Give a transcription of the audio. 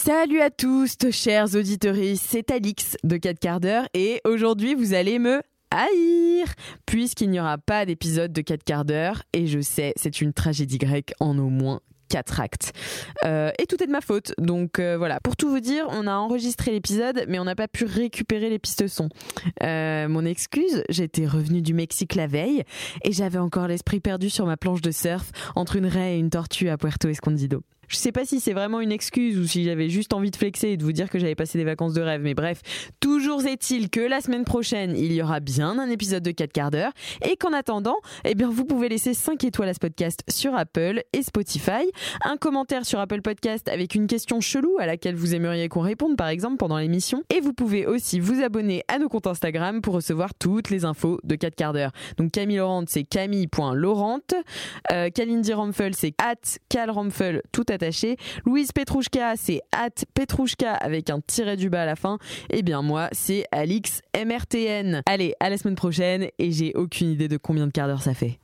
Salut à tous, chers auditeurs, c'est Alix de 4 quarts d'heure et aujourd'hui vous allez me haïr puisqu'il n'y aura pas d'épisode de 4 quarts d'heure et je sais, c'est une tragédie grecque en au moins quatre actes. Euh, et tout est de ma faute. Donc euh, voilà, pour tout vous dire, on a enregistré l'épisode, mais on n'a pas pu récupérer les pistes son. Euh, mon excuse, j'étais revenue du Mexique la veille et j'avais encore l'esprit perdu sur ma planche de surf entre une raie et une tortue à Puerto Escondido. Je sais pas si c'est vraiment une excuse ou si j'avais juste envie de flexer et de vous dire que j'avais passé des vacances de rêve, mais bref, toujours est-il que la semaine prochaine, il y aura bien un épisode de 4 quarts d'heure et qu'en attendant, eh bien, vous pouvez laisser 5 étoiles à ce podcast sur Apple et Spotify, un commentaire sur Apple Podcast avec une question chelou à laquelle vous aimeriez qu'on réponde par exemple pendant l'émission et vous pouvez aussi vous abonner à nos comptes Instagram pour recevoir toutes les infos de 4 quarts d'heure. Donc Camille Laurent, c'est camille.laurent, euh, Kalindi Ramphel, c'est at calramphel tout Louise Petrouchka, c'est at Petrouchka avec un tiret du bas à la fin. Et bien moi, c'est Alix MRTN. Allez, à la semaine prochaine et j'ai aucune idée de combien de quarts d'heure ça fait.